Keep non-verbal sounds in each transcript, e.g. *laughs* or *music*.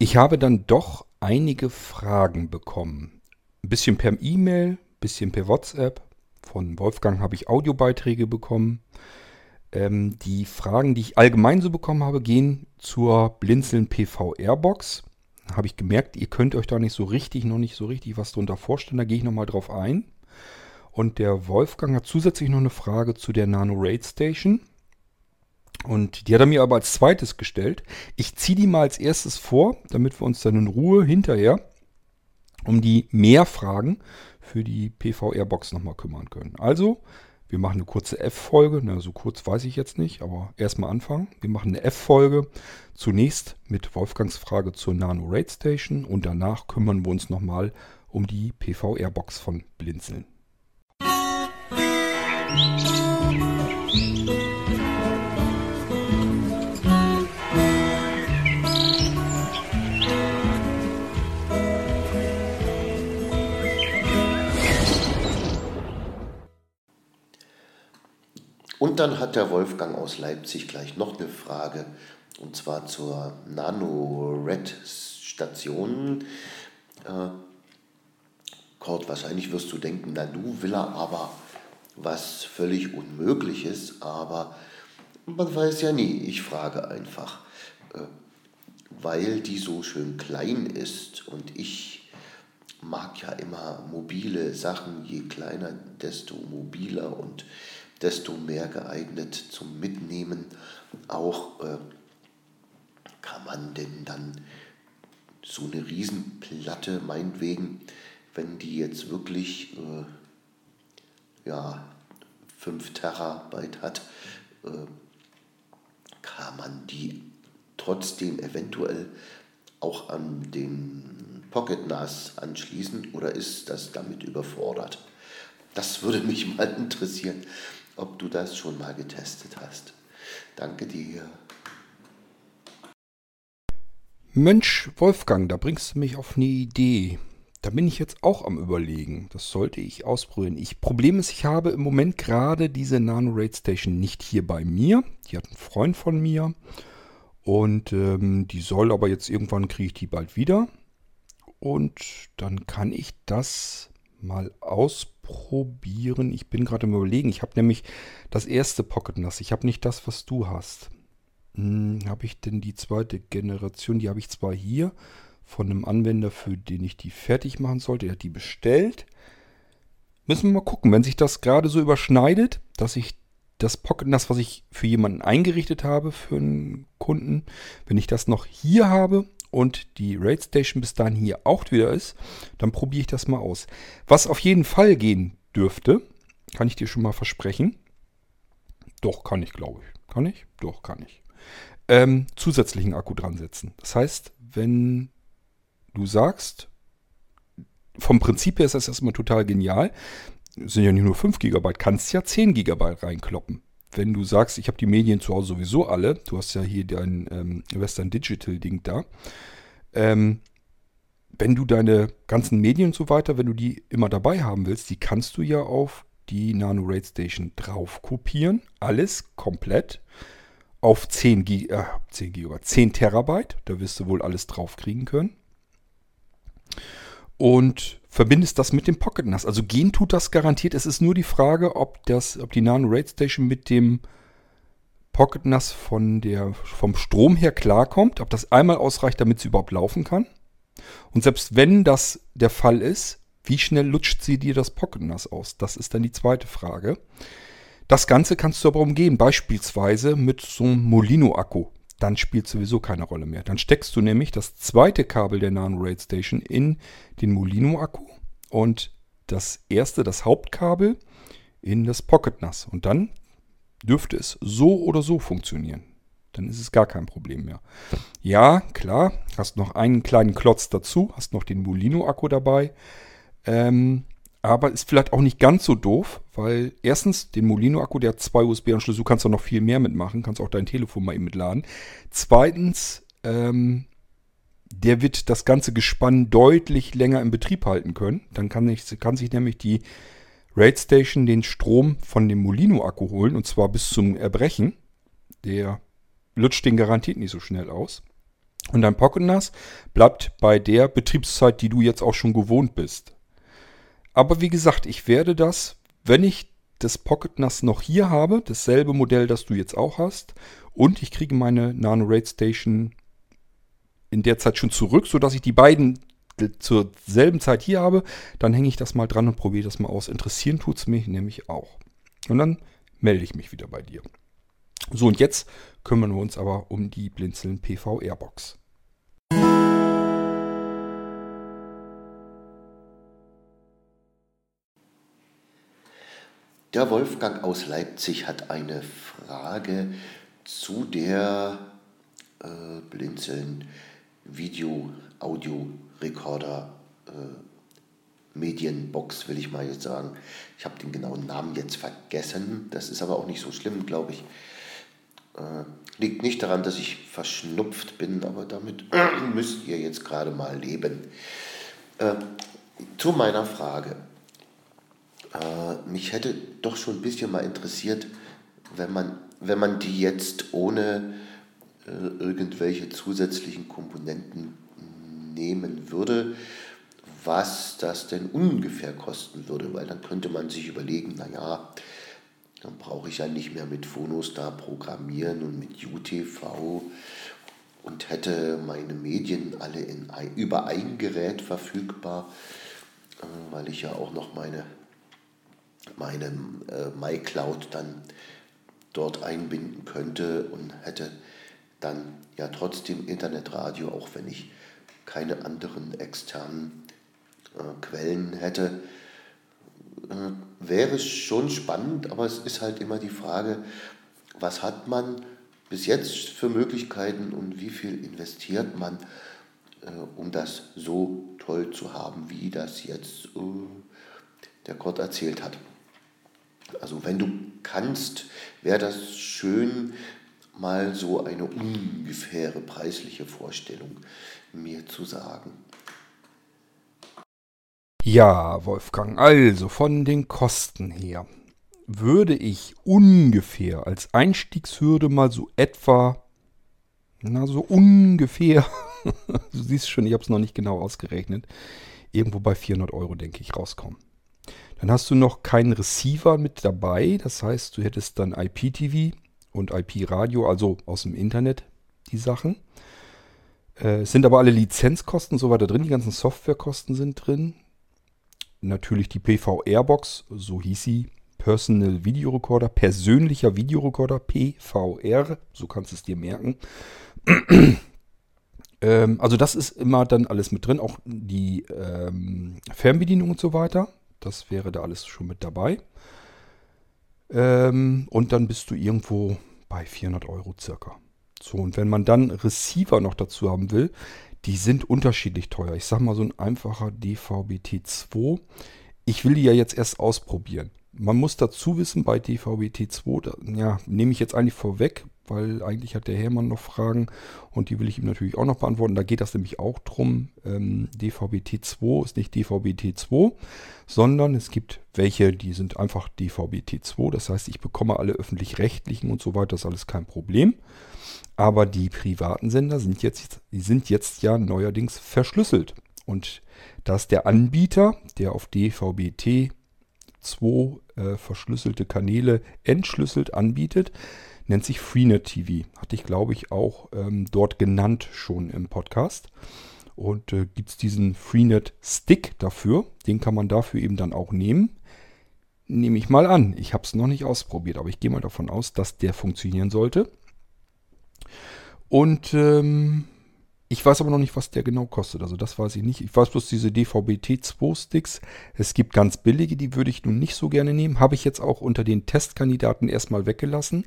Ich habe dann doch einige Fragen bekommen. Ein bisschen per E-Mail, ein bisschen per WhatsApp. Von Wolfgang habe ich Audiobeiträge bekommen. Ähm, die Fragen, die ich allgemein so bekommen habe, gehen zur Blinzeln PV Airbox. Da habe ich gemerkt, ihr könnt euch da nicht so richtig, noch nicht so richtig was drunter vorstellen. Da gehe ich nochmal drauf ein. Und der Wolfgang hat zusätzlich noch eine Frage zu der Nano Raid Station. Und die hat er mir aber als zweites gestellt. Ich ziehe die mal als erstes vor, damit wir uns dann in Ruhe hinterher um die Mehrfragen für die PV-Airbox nochmal kümmern können. Also, wir machen eine kurze F-Folge. Na, so kurz weiß ich jetzt nicht, aber erstmal anfangen. Wir machen eine F-Folge. Zunächst mit Wolfgangs Frage zur Nano Raid Station und danach kümmern wir uns nochmal um die PV-Airbox von Blinzeln. Und dann hat der Wolfgang aus Leipzig gleich noch eine Frage, und zwar zur Nano-Red-Station. Äh, Kurt, wahrscheinlich wirst du denken, na du will er aber was völlig Unmögliches, aber man weiß ja nie, ich frage einfach, äh, weil die so schön klein ist und ich mag ja immer mobile Sachen, je kleiner, desto mobiler und desto mehr geeignet zum Mitnehmen. Auch äh, kann man denn dann so eine Riesenplatte, meinetwegen, wenn die jetzt wirklich äh, ja, 5 Terabyte hat, äh, kann man die trotzdem eventuell auch an den Pocket NAS anschließen oder ist das damit überfordert? Das würde mich mal interessieren ob du das schon mal getestet hast. Danke dir. Mensch, Wolfgang, da bringst du mich auf eine Idee. Da bin ich jetzt auch am Überlegen. Das sollte ich ausprobieren. Ich, Problem ist, ich habe im Moment gerade diese Nano Raid Station nicht hier bei mir. Die hat ein Freund von mir. Und ähm, die soll aber jetzt irgendwann kriege ich die bald wieder. Und dann kann ich das mal ausprobieren. Ich bin gerade im Überlegen. Ich habe nämlich das erste Pocket NAS. Ich habe nicht das, was du hast. Hm, habe ich denn die zweite Generation? Die habe ich zwar hier von einem Anwender, für den ich die fertig machen sollte. Er hat die bestellt. Müssen wir mal gucken, wenn sich das gerade so überschneidet, dass ich das Pocket NAS, was ich für jemanden eingerichtet habe, für einen Kunden, wenn ich das noch hier habe und die Raid Station bis dahin hier auch wieder ist, dann probiere ich das mal aus. Was auf jeden Fall gehen dürfte, kann ich dir schon mal versprechen. Doch, kann ich, glaube ich. Kann ich? Doch, kann ich. Ähm, zusätzlichen Akku dran setzen. Das heißt, wenn du sagst, vom Prinzip her ist das erstmal total genial. Sind ja nicht nur 5 GB, kannst ja 10 GB reinkloppen wenn du sagst, ich habe die Medien zu Hause sowieso alle, du hast ja hier dein ähm, Western Digital Ding da, ähm, wenn du deine ganzen Medien und so weiter, wenn du die immer dabei haben willst, die kannst du ja auf die Nano Raid Station drauf kopieren, alles komplett auf 10, G äh, 10 GB, 10 Terabyte, da wirst du wohl alles drauf kriegen können. Und verbindest das mit dem Pocket NAS. Also gehen tut das garantiert. Es ist nur die Frage, ob, das, ob die Nano Raid Station mit dem Pocket NAS von der, vom Strom her klarkommt, ob das einmal ausreicht, damit sie überhaupt laufen kann. Und selbst wenn das der Fall ist, wie schnell lutscht sie dir das Pocket NAS aus? Das ist dann die zweite Frage. Das Ganze kannst du aber umgehen, beispielsweise mit so einem Molino-Akku dann spielt sowieso keine Rolle mehr. Dann steckst du nämlich das zweite Kabel der Nano Raid Station in den Molino-Akku und das erste, das Hauptkabel, in das Pocket NAS. Und dann dürfte es so oder so funktionieren. Dann ist es gar kein Problem mehr. Ja, klar, hast noch einen kleinen Klotz dazu, hast noch den Molino-Akku dabei. Ähm, aber ist vielleicht auch nicht ganz so doof, weil erstens den Molino-Akku, der hat zwei USB-Anschlüsse, du kannst da noch viel mehr mitmachen, kannst auch dein Telefon mal eben mitladen. Zweitens, ähm, der wird das ganze Gespann deutlich länger in Betrieb halten können. Dann kann, ich, kann sich nämlich die Raid Station den Strom von dem Molino-Akku holen und zwar bis zum Erbrechen. Der lutscht den garantiert nicht so schnell aus. Und dein Pocket NAS bleibt bei der Betriebszeit, die du jetzt auch schon gewohnt bist. Aber wie gesagt, ich werde das, wenn ich das Pocket NAS noch hier habe, dasselbe Modell, das du jetzt auch hast, und ich kriege meine Nano Raid Station in der Zeit schon zurück, sodass ich die beiden zur selben Zeit hier habe, dann hänge ich das mal dran und probiere das mal aus. Interessieren tut es mich nämlich auch. Und dann melde ich mich wieder bei dir. So, und jetzt kümmern wir uns aber um die Blinzeln PV Der Wolfgang aus Leipzig hat eine Frage zu der äh, Blinzeln Video, Audio, Recorder, äh, Medienbox, will ich mal jetzt sagen. Ich habe den genauen Namen jetzt vergessen. Das ist aber auch nicht so schlimm, glaube ich. Äh, liegt nicht daran, dass ich verschnupft bin, aber damit *clears throat* müsst ihr jetzt gerade mal leben. Äh, zu meiner Frage. Äh, mich hätte doch schon ein bisschen mal interessiert, wenn man, wenn man die jetzt ohne äh, irgendwelche zusätzlichen Komponenten nehmen würde, was das denn ungefähr kosten würde, weil dann könnte man sich überlegen, naja, dann brauche ich ja nicht mehr mit Phonostar programmieren und mit UTV und hätte meine Medien alle in, über ein Gerät verfügbar, äh, weil ich ja auch noch meine meine äh, MyCloud dann dort einbinden könnte und hätte dann ja trotzdem Internetradio, auch wenn ich keine anderen externen äh, Quellen hätte. Äh, wäre schon spannend, aber es ist halt immer die Frage, was hat man bis jetzt für Möglichkeiten und wie viel investiert man, äh, um das so toll zu haben, wie das jetzt äh, der Gott erzählt hat. Also wenn du kannst, wäre das schön, mal so eine ungefähre preisliche Vorstellung mir zu sagen. Ja, Wolfgang, also von den Kosten her würde ich ungefähr als Einstiegshürde mal so etwa, na so ungefähr, *laughs* du siehst schon, ich habe es noch nicht genau ausgerechnet, irgendwo bei 400 Euro, denke ich, rauskommen. Dann hast du noch keinen Receiver mit dabei. Das heißt, du hättest dann IPTV und IP-Radio, also aus dem Internet, die Sachen. Äh, es sind aber alle Lizenzkosten und so weiter drin. Die ganzen Softwarekosten sind drin. Natürlich die PV Airbox, so hieß sie. Personal Video Recorder, persönlicher Videorekorder, PVR, so kannst du es dir merken. *clears throat* ähm, also das ist immer dann alles mit drin, auch die ähm, Fernbedienung und so weiter. Das wäre da alles schon mit dabei. Ähm, und dann bist du irgendwo bei 400 Euro circa. So, und wenn man dann Receiver noch dazu haben will, die sind unterschiedlich teuer. Ich sag mal so ein einfacher DVB-T2. Ich will die ja jetzt erst ausprobieren. Man muss dazu wissen, bei DVB-T2, da, ja, nehme ich jetzt eigentlich vorweg, weil eigentlich hat der Hermann noch Fragen und die will ich ihm natürlich auch noch beantworten. Da geht das nämlich auch drum. Ähm, DVB-T2 ist nicht DVB-T2, sondern es gibt welche, die sind einfach DVB-T2. Das heißt, ich bekomme alle öffentlich-rechtlichen und so weiter, das ist alles kein Problem. Aber die privaten Sender sind jetzt, die sind jetzt ja neuerdings verschlüsselt. Und dass der Anbieter, der auf DVB-T2 äh, verschlüsselte Kanäle entschlüsselt anbietet, nennt sich Freenet TV. Hatte ich, glaube ich, auch ähm, dort genannt schon im Podcast. Und äh, gibt es diesen Freenet Stick dafür. Den kann man dafür eben dann auch nehmen. Nehme ich mal an. Ich habe es noch nicht ausprobiert, aber ich gehe mal davon aus, dass der funktionieren sollte. Und ähm, ich weiß aber noch nicht, was der genau kostet. Also das weiß ich nicht. Ich weiß bloß diese DVB-T2-Sticks. Es gibt ganz billige, die würde ich nun nicht so gerne nehmen. Habe ich jetzt auch unter den Testkandidaten erstmal weggelassen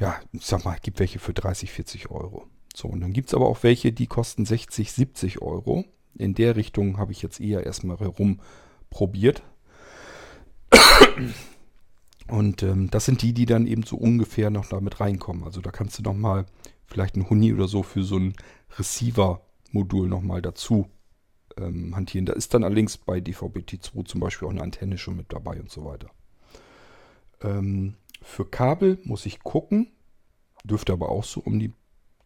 ja, ich sag mal, gibt welche für 30, 40 Euro. So, und dann gibt es aber auch welche, die kosten 60, 70 Euro. In der Richtung habe ich jetzt eher erstmal herumprobiert. Und ähm, das sind die, die dann eben so ungefähr noch damit reinkommen. Also da kannst du nochmal vielleicht ein Huni oder so für so ein Receiver-Modul nochmal dazu ähm, hantieren. Da ist dann allerdings bei DVB-T2 zum Beispiel auch eine Antenne schon mit dabei und so weiter. Ähm, für Kabel muss ich gucken. Dürfte aber auch so um die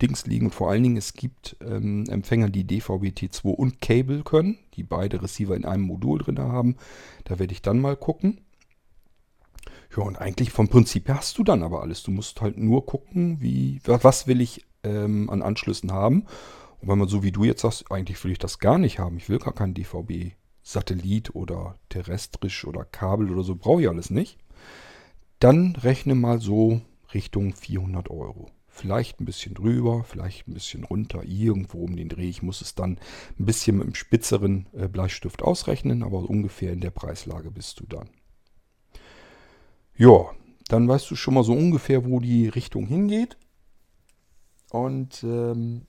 Dings liegen. Und vor allen Dingen, es gibt ähm, Empfänger, die DVB-T2 und Cable können, die beide Receiver in einem Modul drin haben. Da werde ich dann mal gucken. Ja, und eigentlich vom Prinzip her hast du dann aber alles. Du musst halt nur gucken, wie, was will ich ähm, an Anschlüssen haben. Und wenn man so wie du jetzt sagst, eigentlich will ich das gar nicht haben. Ich will gar keinen DVB-Satellit oder terrestrisch oder Kabel oder so, brauche ich alles nicht. Dann rechne mal so Richtung 400 Euro. Vielleicht ein bisschen drüber, vielleicht ein bisschen runter, irgendwo um den Dreh. Ich muss es dann ein bisschen mit einem spitzeren äh, Bleistift ausrechnen, aber ungefähr in der Preislage bist du dann. Ja, dann weißt du schon mal so ungefähr, wo die Richtung hingeht. Und ähm,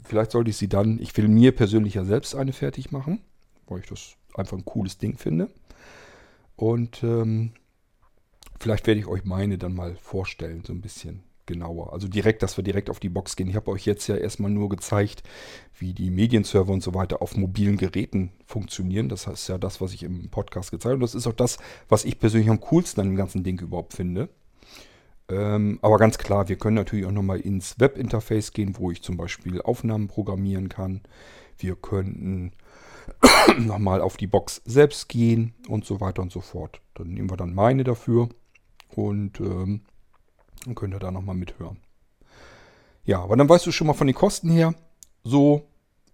vielleicht sollte ich sie dann, ich will mir persönlich ja selbst eine fertig machen, weil ich das einfach ein cooles Ding finde. Und ähm, vielleicht werde ich euch meine dann mal vorstellen, so ein bisschen genauer. Also direkt, dass wir direkt auf die Box gehen. Ich habe euch jetzt ja erstmal nur gezeigt, wie die Medienserver und so weiter auf mobilen Geräten funktionieren. Das ist ja das, was ich im Podcast gezeigt habe. Und das ist auch das, was ich persönlich am coolsten an dem ganzen Ding überhaupt finde. Ähm, aber ganz klar, wir können natürlich auch nochmal ins Webinterface gehen, wo ich zum Beispiel Aufnahmen programmieren kann. Wir könnten *clears throat* nochmal auf die Box selbst gehen und so weiter und so fort. Dann nehmen wir dann meine dafür und ähm, dann könnt ihr da nochmal mithören. Ja, aber dann weißt du schon mal von den Kosten her, so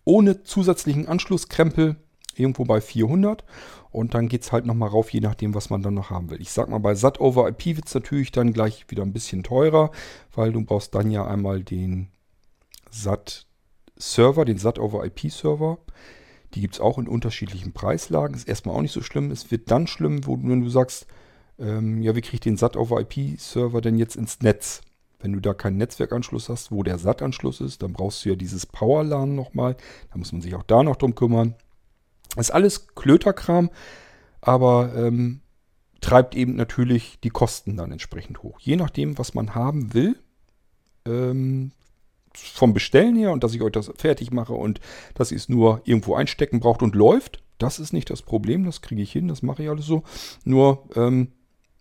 ohne zusätzlichen Anschlusskrempel irgendwo bei 400 und dann geht es halt nochmal rauf, je nachdem, was man dann noch haben will. Ich sag mal, bei SAT over IP wird es natürlich dann gleich wieder ein bisschen teurer, weil du brauchst dann ja einmal den SAT Server, den SAT over IP Server. Die gibt es auch in unterschiedlichen Preislagen. Ist erstmal auch nicht so schlimm. Es wird dann schlimm, wo, wenn du sagst, ähm, ja, wie kriege ich den SAT-over-IP-Server denn jetzt ins Netz? Wenn du da keinen Netzwerkanschluss hast, wo der SAT-Anschluss ist, dann brauchst du ja dieses Power-LAN nochmal. Da muss man sich auch da noch drum kümmern. Ist alles Klöterkram, aber ähm, treibt eben natürlich die Kosten dann entsprechend hoch. Je nachdem, was man haben will, ähm, vom Bestellen her und dass ich euch das fertig mache und dass ihr es nur irgendwo einstecken braucht und läuft, das ist nicht das Problem, das kriege ich hin, das mache ich alles so. Nur ähm,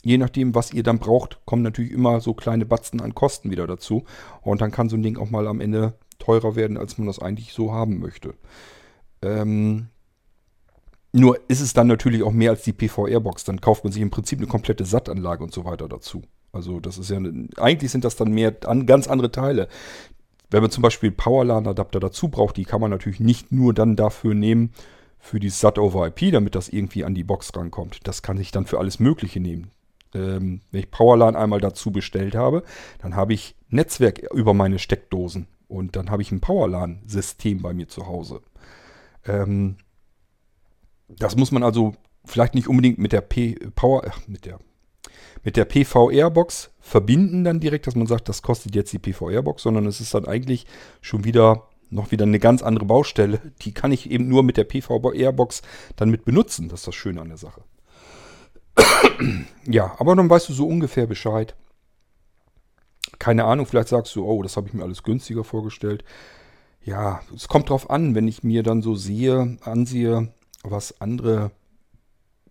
je nachdem, was ihr dann braucht, kommen natürlich immer so kleine Batzen an Kosten wieder dazu. Und dann kann so ein Ding auch mal am Ende teurer werden, als man das eigentlich so haben möchte. Ähm, nur ist es dann natürlich auch mehr als die PVR-Box. Dann kauft man sich im Prinzip eine komplette SAT-Anlage und so weiter dazu. Also das ist ja, eine, eigentlich sind das dann mehr an, ganz andere Teile. Wenn man zum Beispiel Powerlan-Adapter dazu braucht, die kann man natürlich nicht nur dann dafür nehmen, für die SAT over IP, damit das irgendwie an die Box rankommt. Das kann ich dann für alles Mögliche nehmen ähm, wenn ich Powerline einmal dazu bestellt habe, dann habe ich Netzwerk über meine Steckdosen und dann habe ich ein Powerline-System bei mir zu Hause. Ähm, das muss man also vielleicht nicht unbedingt mit der P Power, ach, mit der mit der PVR-Box verbinden dann direkt, dass man sagt, das kostet jetzt die PVR-Box, sondern es ist dann eigentlich schon wieder noch wieder eine ganz andere Baustelle. Die kann ich eben nur mit der PVR-Box dann mit benutzen. Das ist das Schöne an der Sache ja, aber dann weißt du so ungefähr Bescheid. Keine Ahnung, vielleicht sagst du, oh, das habe ich mir alles günstiger vorgestellt. Ja, es kommt drauf an, wenn ich mir dann so sehe, ansehe, was andere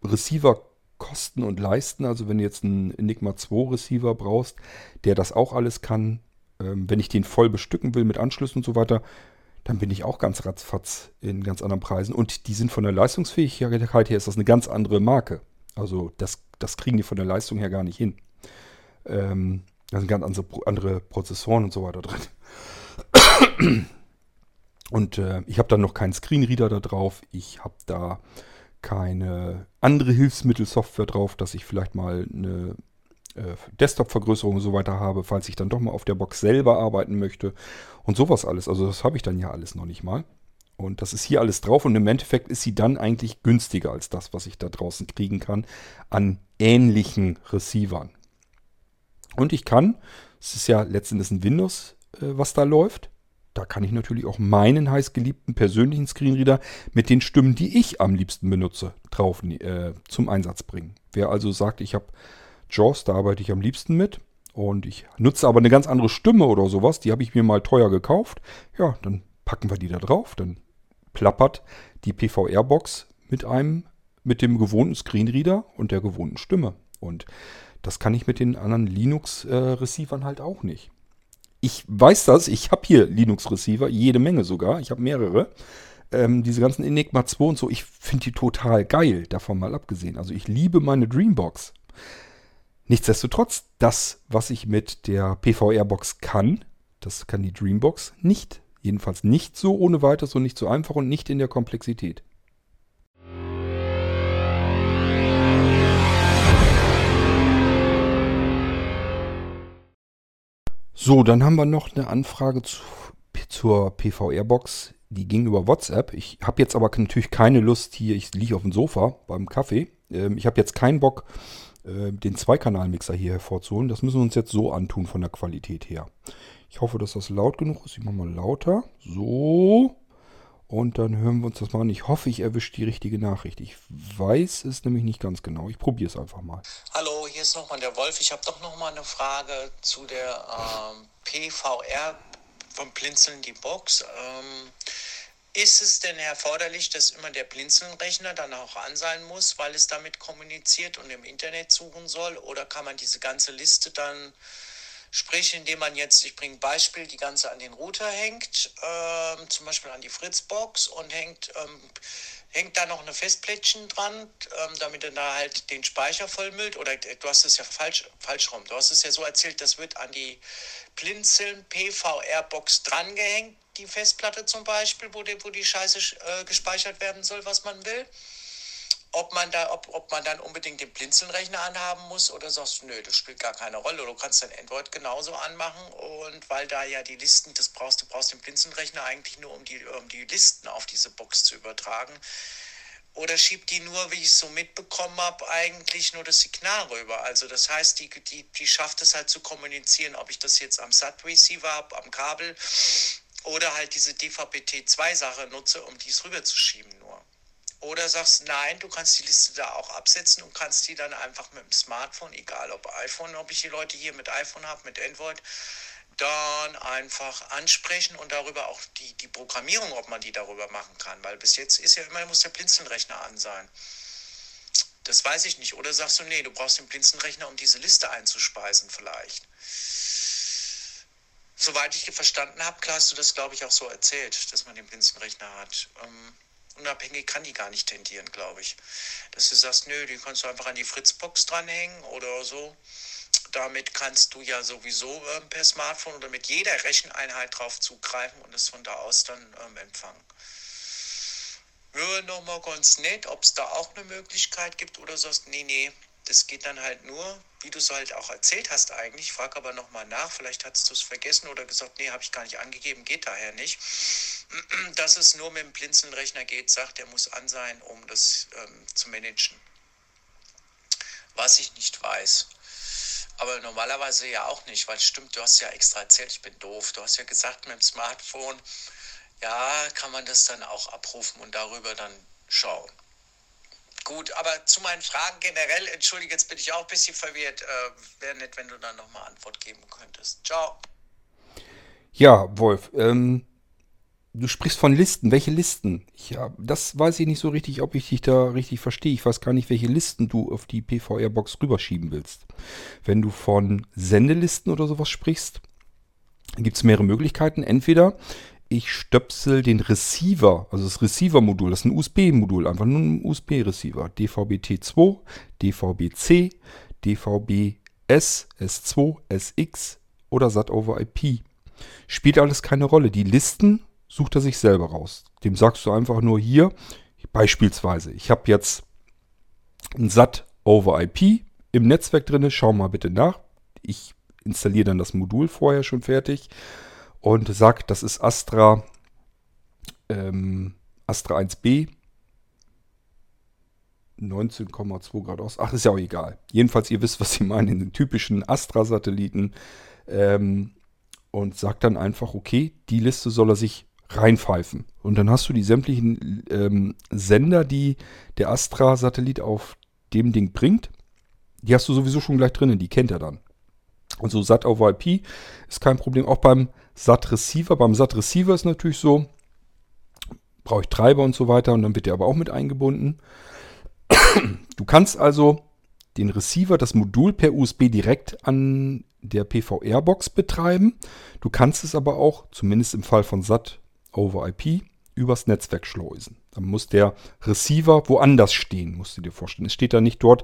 Receiver kosten und leisten. Also wenn du jetzt einen Enigma 2 Receiver brauchst, der das auch alles kann, ähm, wenn ich den voll bestücken will mit Anschlüssen und so weiter, dann bin ich auch ganz ratzfatz in ganz anderen Preisen. Und die sind von der Leistungsfähigkeit her, ist das eine ganz andere Marke. Also das, das kriegen die von der Leistung her gar nicht hin. Ähm, da sind ganz andere, andere Prozessoren und so weiter drin. Und äh, ich habe dann noch keinen Screenreader da drauf. Ich habe da keine andere Hilfsmittelsoftware drauf, dass ich vielleicht mal eine äh, Desktop-Vergrößerung und so weiter habe, falls ich dann doch mal auf der Box selber arbeiten möchte. Und sowas alles. Also das habe ich dann ja alles noch nicht mal. Und das ist hier alles drauf und im Endeffekt ist sie dann eigentlich günstiger als das, was ich da draußen kriegen kann an ähnlichen Receivern. Und ich kann, es ist ja letztendlich ein Windows, äh, was da läuft, da kann ich natürlich auch meinen heißgeliebten persönlichen Screenreader mit den Stimmen, die ich am liebsten benutze, drauf äh, zum Einsatz bringen. Wer also sagt, ich habe JAWS, da arbeite ich am liebsten mit und ich nutze aber eine ganz andere Stimme oder sowas, die habe ich mir mal teuer gekauft, ja, dann packen wir die da drauf, dann plappert die PVR-Box mit einem, mit dem gewohnten Screenreader und der gewohnten Stimme. Und das kann ich mit den anderen Linux-Receivern halt auch nicht. ich weiß das, ich habe hier Linux-Receiver, jede Menge sogar, ich habe mehrere. Ähm, diese ganzen Enigma 2 und so, ich finde die total geil, davon mal abgesehen. Also ich liebe meine Dreambox. Nichtsdestotrotz, das, was ich mit der PVR-Box kann, das kann die Dreambox nicht. Jedenfalls nicht so ohne weiteres und nicht so einfach und nicht in der Komplexität. So, dann haben wir noch eine Anfrage zu, zur PVR-Box. Die ging über WhatsApp. Ich habe jetzt aber natürlich keine Lust hier, ich liege auf dem Sofa beim Kaffee. Ähm, ich habe jetzt keinen Bock, äh, den Zweikanalmixer hier hervorzuholen. Das müssen wir uns jetzt so antun von der Qualität her. Ich hoffe, dass das laut genug ist. Ich mache mal lauter. So. Und dann hören wir uns das mal an. Ich hoffe, ich erwische die richtige Nachricht. Ich weiß es nämlich nicht ganz genau. Ich probiere es einfach mal. Hallo, hier ist nochmal der Wolf. Ich habe doch nochmal eine Frage zu der ähm, PVR vom Blinzeln die Box. Ähm, ist es denn erforderlich, dass immer der Blinzelnrechner dann auch an sein muss, weil es damit kommuniziert und im Internet suchen soll? Oder kann man diese ganze Liste dann Sprich, indem man jetzt, ich bringe ein Beispiel, die ganze an den Router hängt, ähm, zum Beispiel an die Fritzbox und hängt, ähm, hängt da noch eine Festplättchen dran, ähm, damit er da halt den Speicher vollmüllt. Oder du hast es ja falsch, falsch rum. Du hast es ja so erzählt, das wird an die Blinzeln PVR-Box drangehängt, die Festplatte zum Beispiel, wo die, wo die Scheiße äh, gespeichert werden soll, was man will ob man da, ob, ob man dann unbedingt den Blinzelnrechner anhaben muss oder sagst du, nö, das spielt gar keine Rolle. Du kannst dein Android genauso anmachen und weil da ja die Listen, das brauchst du brauchst den Blinzelnrechner eigentlich nur, um die, um die Listen auf diese Box zu übertragen. Oder schiebt die nur, wie ich es so mitbekommen habe, eigentlich nur das Signal rüber. Also das heißt, die, die, die schafft es halt zu kommunizieren, ob ich das jetzt am SAT-Receiver habe, am Kabel oder halt diese DVB-T2-Sache nutze, um dies rüberzuschieben nur. Oder sagst, nein, du kannst die Liste da auch absetzen und kannst die dann einfach mit dem Smartphone, egal ob iPhone, ob ich die Leute hier mit iPhone habe, mit Android, dann einfach ansprechen und darüber auch die, die Programmierung, ob man die darüber machen kann. Weil bis jetzt ist ja immer, muss der Blinzelnrechner an sein. Das weiß ich nicht. Oder sagst du, nee, du brauchst den Blinzelnrechner, um diese Liste einzuspeisen vielleicht. Soweit ich verstanden habe, klar hast du das, glaube ich, auch so erzählt, dass man den Blinzelnrechner hat. Ähm, unabhängig kann die gar nicht tendieren, glaube ich. Dass du sagst, nö, die kannst du einfach an die Fritzbox dranhängen oder so. Damit kannst du ja sowieso ähm, per Smartphone oder mit jeder Recheneinheit drauf zugreifen und es von da aus dann ähm, empfangen. Wäre nochmal ganz nett, ob es da auch eine Möglichkeit gibt oder sagst, nee, nee, das geht dann halt nur, wie du es halt auch erzählt hast eigentlich. Ich frage aber nochmal nach, vielleicht hast du es vergessen oder gesagt, nee, habe ich gar nicht angegeben, geht daher nicht. *clears throat* Dass es nur mit dem Blinzelnrechner geht, sagt, er muss an sein, um das ähm, zu managen. Was ich nicht weiß. Aber normalerweise ja auch nicht, weil stimmt, du hast ja extra erzählt, ich bin doof. Du hast ja gesagt, mit dem Smartphone, ja, kann man das dann auch abrufen und darüber dann schauen. Gut, aber zu meinen Fragen generell, entschuldige, jetzt bin ich auch ein bisschen verwirrt. Äh, Wäre nett, wenn du dann nochmal Antwort geben könntest. Ciao. Ja, Wolf, ähm, du sprichst von Listen. Welche Listen? Ja, das weiß ich nicht so richtig, ob ich dich da richtig verstehe. Ich weiß gar nicht, welche Listen du auf die PVR-Box rüberschieben willst. Wenn du von Sendelisten oder sowas sprichst, gibt es mehrere Möglichkeiten. Entweder ich stöpsel den Receiver, also das Receiver-Modul, das ist ein USB-Modul, einfach nur ein USB-Receiver. DVB-T2, DVB-C, DVB-S, S2, SX oder SAT over IP. Spielt alles keine Rolle. Die Listen sucht er sich selber raus. Dem sagst du einfach nur hier, beispielsweise, ich habe jetzt ein SAT over IP im Netzwerk drin, schau mal bitte nach. Ich installiere dann das Modul vorher schon fertig und sagt, das ist Astra, ähm, Astra 1b. 19,2 Grad aus. Ach, ist ja auch egal. Jedenfalls, ihr wisst, was ich meine, den typischen Astra-Satelliten. Ähm, und sagt dann einfach, okay, die Liste soll er sich reinpfeifen. Und dann hast du die sämtlichen ähm, Sender, die der Astra-Satellit auf dem Ding bringt. Die hast du sowieso schon gleich drinnen, die kennt er dann. Und so SAT over IP ist kein Problem. Auch beim SAT Receiver. Beim SAT Receiver ist natürlich so, brauche ich Treiber und so weiter und dann wird der aber auch mit eingebunden. Du kannst also den Receiver, das Modul per USB direkt an der PVR-Box betreiben. Du kannst es aber auch, zumindest im Fall von SAT over IP, übers Netzwerk schleusen. Dann muss der Receiver woanders stehen, musst du dir vorstellen. Es steht da nicht dort,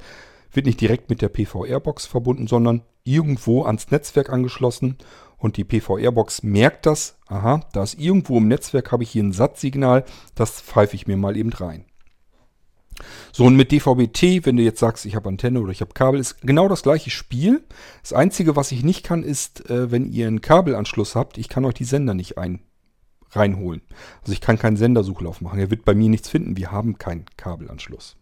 wird nicht direkt mit der PVR-Box verbunden, sondern irgendwo ans Netzwerk angeschlossen. Und die PVR-Box merkt das, aha, da ist irgendwo im Netzwerk, habe ich hier ein SAT-Signal, das pfeife ich mir mal eben rein. So, und mit DVB-T, wenn du jetzt sagst, ich habe Antenne oder ich habe Kabel, ist genau das gleiche Spiel. Das Einzige, was ich nicht kann, ist, äh, wenn ihr einen Kabelanschluss habt, ich kann euch die Sender nicht ein, reinholen. Also ich kann keinen Sendersuchlauf machen. Er wird bei mir nichts finden. Wir haben keinen Kabelanschluss.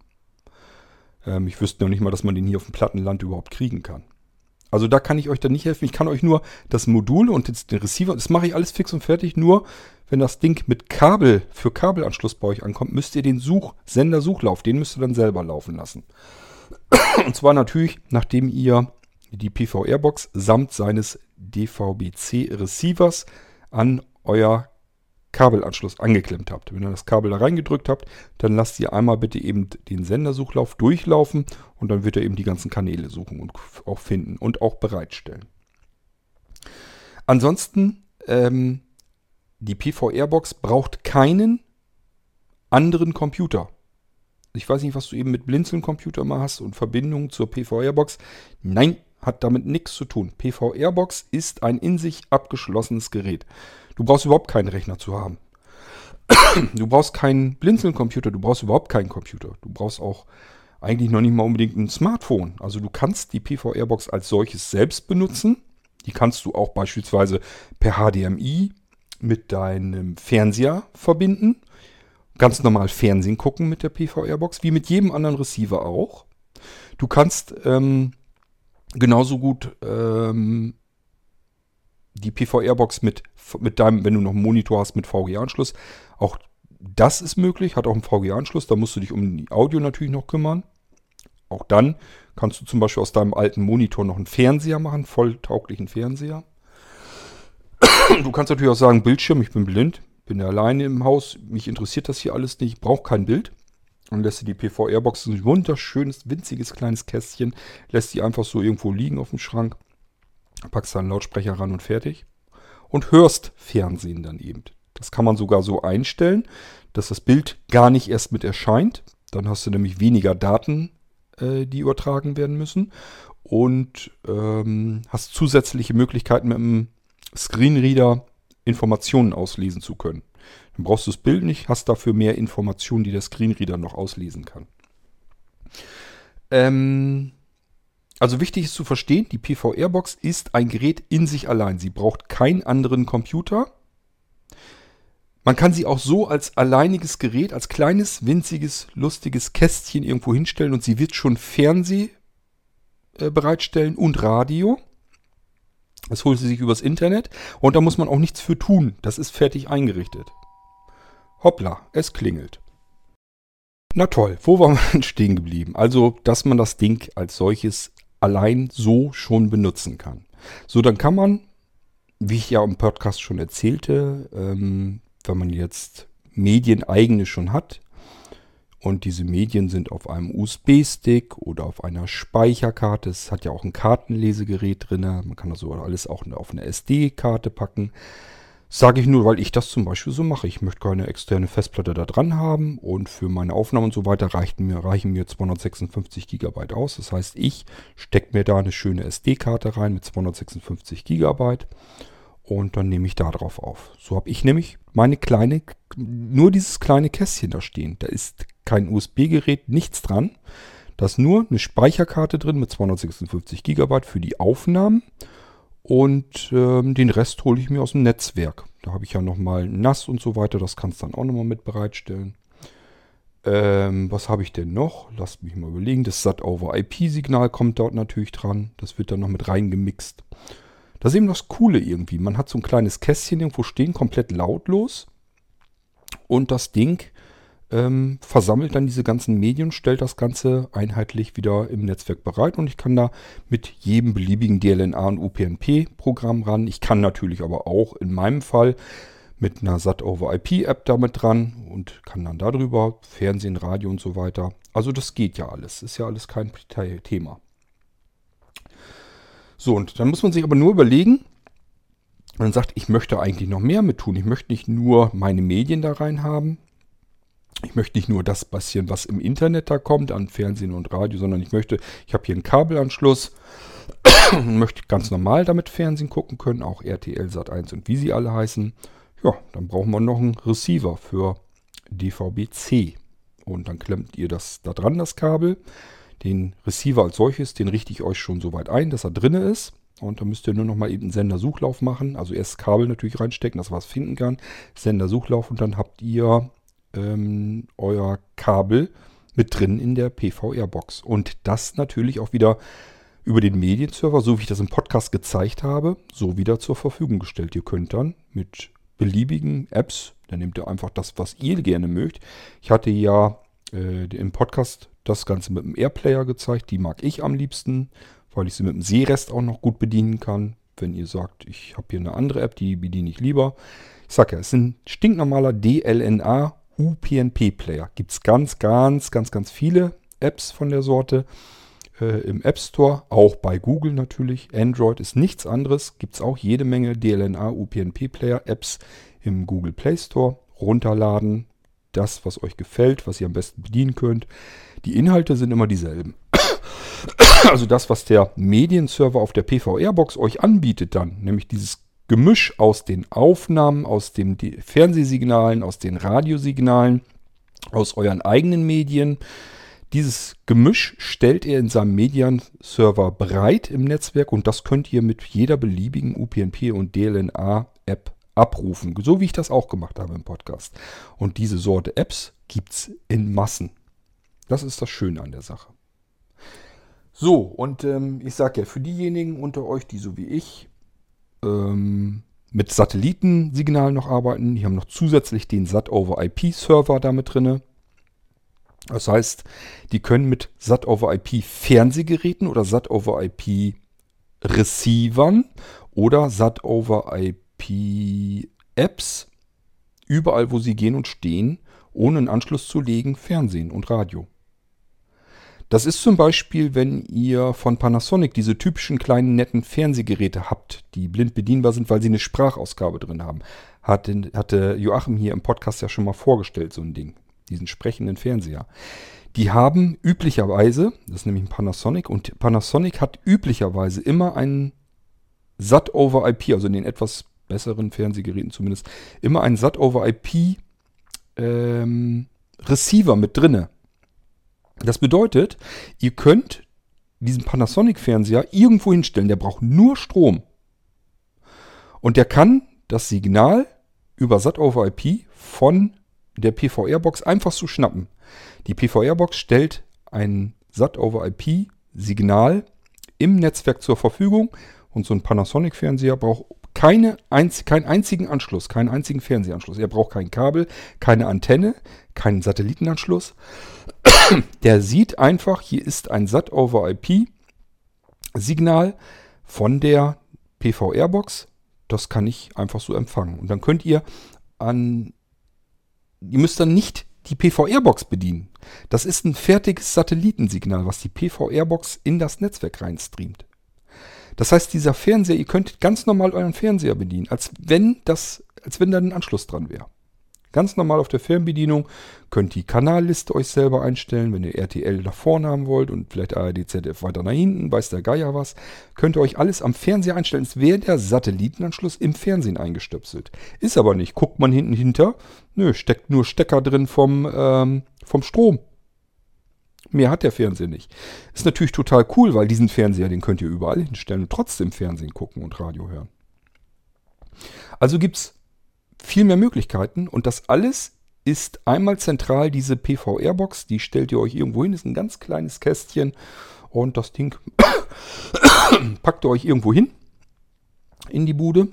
Ähm, ich wüsste noch nicht mal, dass man den hier auf dem Plattenland überhaupt kriegen kann. Also da kann ich euch dann nicht helfen. Ich kann euch nur das Modul und den Receiver, das mache ich alles fix und fertig. Nur wenn das Ding mit Kabel für Kabelanschluss bei euch ankommt, müsst ihr den Such Sender-Suchlauf, den müsst ihr dann selber laufen lassen. *clears throat* Und zwar natürlich, nachdem ihr die PVR-Box samt seines DVB-C-Receivers an euer Kabelanschluss angeklemmt habt. Wenn ihr das Kabel da reingedrückt habt, dann lasst ihr einmal bitte eben den Sendersuchlauf durchlaufen und dann wird er eben die ganzen Kanäle suchen und auch finden und auch bereitstellen. Ansonsten, ähm, die PVR-Box braucht keinen anderen Computer. Ich weiß nicht, was du eben mit Blinzeln-Computer mal hast und Verbindungen zur PVR-Box. Nein, hat damit nichts zu tun. PVR-Box ist ein in sich abgeschlossenes Gerät. Du brauchst überhaupt keinen Rechner zu haben. *clears throat* Du brauchst keinen Blinzeln-Computer, du brauchst überhaupt keinen Computer. Du brauchst auch eigentlich noch nicht mal unbedingt ein Smartphone. Also du kannst die PVR-Box als solches selbst benutzen. Die kannst du auch beispielsweise per HDMI mit deinem Fernseher verbinden. Ganz normal Fernsehen gucken mit der PVR-Box, wie mit jedem anderen Receiver auch. Du kannst ähm, genauso gut ähm, die PVR-Box mit, mit deinem, wenn du noch einen Monitor hast mit VGA-Anschluss, auch das ist möglich, hat auch einen VGA-Anschluss, da musst du dich um die Audio natürlich noch kümmern. Auch dann kannst du zum Beispiel aus deinem alten Monitor noch einen Fernseher machen, volltauglichen Fernseher. Du kannst natürlich auch sagen, Bildschirm, ich bin blind, bin alleine im Haus, mich interessiert das hier alles nicht, ich brauche kein Bild. Dann lässt du die PVR-Box, ein wunderschönes, winziges kleines Kästchen, lässt die einfach so irgendwo liegen auf dem Schrank, packst da einen Lautsprecher ran und fertig. Und hörst Fernsehen dann eben. Das kann man sogar so einstellen, dass das Bild gar nicht erst mit erscheint. Dann hast du nämlich weniger Daten, äh, die übertragen werden müssen. Und ähm, hast zusätzliche Möglichkeiten mit dem Screenreader Informationen auslesen zu können. Dann brauchst du das Bild nicht, hast dafür mehr Informationen, die der Screenreader noch auslesen kann. Ähm, also wichtig ist zu verstehen, die PVR-Box ist ein Gerät in sich allein. Sie braucht keinen anderen Computer. Man kann sie auch so als alleiniges Gerät, als kleines, winziges, lustiges Kästchen irgendwo hinstellen und sie wird schon Fernseh äh, bereitstellen und Radio. Das holt sie sich übers Internet und da muss man auch nichts für tun. Das ist fertig eingerichtet. Hoppla, es klingelt. Na toll, wo waren wir denn stehen geblieben? Also, dass man das Ding als solches allein so schon benutzen kann. So, dann kann man, wie ich ja im Podcast schon erzählte, ähm, wenn man jetzt Medieneigene schon hat, und diese Medien sind auf einem USB-Stick oder auf einer Speicherkarte. Es hat ja auch ein Kartenlesegerät drin. Man kann das so alles auch auf eine SD-Karte packen. Sage ich nur, weil ich das zum Beispiel so mache. Ich möchte keine externe Festplatte da dran haben und für meine Aufnahmen und so weiter reichen mir, reichen mir 256 GB aus. Das heißt, ich stecke mir da eine schöne SD-Karte rein mit 256 GB und dann nehme ich da drauf auf. So habe ich nämlich meine kleine, nur dieses kleine Kästchen da stehen. Da ist kein USB-Gerät, nichts dran. Da ist nur eine Speicherkarte drin mit 256 GB für die Aufnahmen. Und ähm, den Rest hole ich mir aus dem Netzwerk. Da habe ich ja nochmal NAS und so weiter. Das kannst du dann auch nochmal mit bereitstellen. Ähm, was habe ich denn noch? Lasst mich mal überlegen. Das SAT-over-IP-Signal kommt dort natürlich dran. Das wird dann noch mit reingemixt. Das ist eben das Coole irgendwie. Man hat so ein kleines Kästchen irgendwo stehen, komplett lautlos. Und das Ding ähm, versammelt dann diese ganzen Medien, stellt das Ganze einheitlich wieder im Netzwerk bereit und ich kann da mit jedem beliebigen DLNA und UPnP-Programm ran. Ich kann natürlich aber auch in meinem Fall mit einer SAT-over-IP-App damit dran und kann dann darüber Fernsehen, Radio und so weiter. Also das geht ja alles, ist ja alles kein Thema. So, und dann muss man sich aber nur überlegen, man sagt, ich möchte eigentlich noch mehr mit tun. Ich möchte nicht nur meine Medien da rein haben. Ich möchte nicht nur das bisschen, was im Internet da kommt, an Fernsehen und Radio, sondern ich möchte, ich habe hier einen Kabelanschluss *coughs* möchte ganz normal damit Fernsehen gucken können, auch RTL Sat1 und wie sie alle heißen. Ja, dann brauchen wir noch einen Receiver für DVB-C. Und dann klemmt ihr das da dran, das Kabel. Den Receiver als solches, den richte ich euch schon so weit ein, dass er drin ist. Und dann müsst ihr nur noch mal eben einen Sendersuchlauf machen. Also erst Kabel natürlich reinstecken, dass was finden kann. Sendersuchlauf und dann habt ihr ähm, euer Kabel mit drin in der PVR-Box. Und das natürlich auch wieder über den Medienserver, so wie ich das im Podcast gezeigt habe, so wieder zur Verfügung gestellt. Ihr könnt dann mit beliebigen Apps, dann nehmt ihr einfach das, was ihr gerne mögt. Ich hatte ja äh, im Podcast das Ganze mit dem Airplayer gezeigt. Die mag ich am liebsten, weil ich sie mit dem Seerest auch noch gut bedienen kann. Wenn ihr sagt, ich habe hier eine andere App, die bediene ich lieber. Ich sage ja, es ist ein stinknormaler DLNA UPnP-Player. Gibt es ganz, ganz, ganz, ganz viele Apps von der Sorte äh, im App Store, auch bei Google natürlich. Android ist nichts anderes. Gibt es auch jede Menge DLNA UPnP-Player Apps im Google Play Store. Runterladen, das, was euch gefällt, was ihr am besten bedienen könnt. Die Inhalte sind immer dieselben. *coughs* Also das, was der Medienserver auf der PVR-Box euch anbietet dann, nämlich dieses Gemisch aus den Aufnahmen, aus den Fernsehsignalen, aus den Radiosignalen, aus euren eigenen Medien. Dieses Gemisch stellt er in seinem Medienserver bereit im Netzwerk und das könnt ihr mit jeder beliebigen UPnP und DLNA-App abrufen. So wie ich das auch gemacht habe im Podcast. Und diese Sorte Apps gibt es in Massen. Das ist das Schöne an der Sache. So, und ähm, ich sage ja, für diejenigen unter euch, die so wie ich ähm, mit Satellitensignalen noch arbeiten, die haben noch zusätzlich den SAT-over-IP-Server damit drin. Das heißt, die können mit SAT-over-IP Fernsehgeräten oder SAT-over-IP Receivern oder SAT-over-IP Apps überall, wo sie gehen und stehen, ohne einen Anschluss zu legen, Fernsehen und Radio. Das ist zum Beispiel, wenn ihr von Panasonic diese typischen kleinen netten Fernsehgeräte habt, die blind bedienbar sind, weil sie eine Sprachausgabe drin haben. Hatte, hatte Joachim hier im Podcast ja schon mal vorgestellt, so ein Ding. Diesen sprechenden Fernseher. Die haben üblicherweise, das ist nämlich ein Panasonic, und Panasonic hat üblicherweise immer einen SAT over IP, also in den etwas besseren Fernsehgeräten zumindest, immer einen SAT over IP ähm, Receiver mit drinne. Das bedeutet, ihr könnt diesen Panasonic-Fernseher irgendwo hinstellen. Der braucht nur Strom. Und der kann das Signal über SAT over IP von der PVR-Box einfach so schnappen. Die PVR-Box stellt ein SAT over IP-Signal im Netzwerk zur Verfügung und so ein Panasonic-Fernseher braucht keine keinen einzigen Anschluss, keinen einzigen Fernsehanschluss. Er braucht kein Kabel, keine Antenne, keinen Satellitenanschluss. *coughs* Der sieht einfach, hier ist ein SAT-over-IP-Signal von der PVR-Box. Das kann ich einfach so empfangen. Und dann könnt ihr an, ihr müsst dann nicht die PVR-Box bedienen. Das ist ein fertiges Satellitensignal, was die PVR-Box in das Netzwerk reinstreamt. Das heißt, dieser Fernseher, ihr könnt ganz normal euren Fernseher bedienen, als wenn das, als wenn da ein Anschluss dran wäre. Ganz normal auf der Fernbedienung könnt die Kanalliste euch selber einstellen, wenn ihr RTL da vorne haben wollt und vielleicht ARD, ZDF weiter nach hinten, weiß der Geier was, könnt ihr euch alles am Fernseher einstellen. Es wäre der Satellitenanschluss im Fernsehen eingestöpselt. Ist aber nicht. Guckt man hinten hinter, nö, steckt nur Stecker drin vom, ähm, vom Strom. Mehr hat der Fernseher nicht. Ist natürlich total cool, weil diesen Fernseher, den könnt ihr überall hinstellen und trotzdem Fernsehen gucken und Radio hören. Also gibt es viel mehr Möglichkeiten und das alles ist einmal zentral diese PVR-Box, die stellt ihr euch irgendwo hin, ist ein ganz kleines Kästchen und das Ding *coughs* packt ihr euch irgendwo hin in die Bude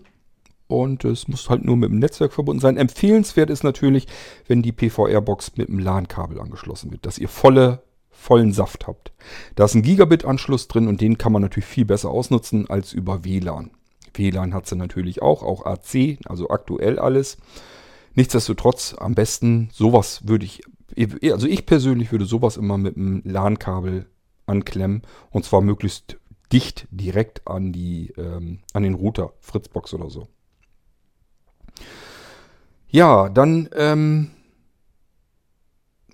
und es muss halt nur mit dem Netzwerk verbunden sein. Empfehlenswert ist natürlich, wenn die PVR-Box mit dem LAN-Kabel angeschlossen wird, dass ihr volle vollen Saft habt. Da ist ein Gigabit-Anschluss drin und den kann man natürlich viel besser ausnutzen als über WLAN. WLAN hat sie natürlich auch, auch AC, also aktuell alles. Nichtsdestotrotz am besten sowas würde ich, also ich persönlich würde sowas immer mit einem LAN-Kabel anklemmen und zwar möglichst dicht direkt an, die, ähm, an den Router, Fritzbox oder so. Ja, dann ähm,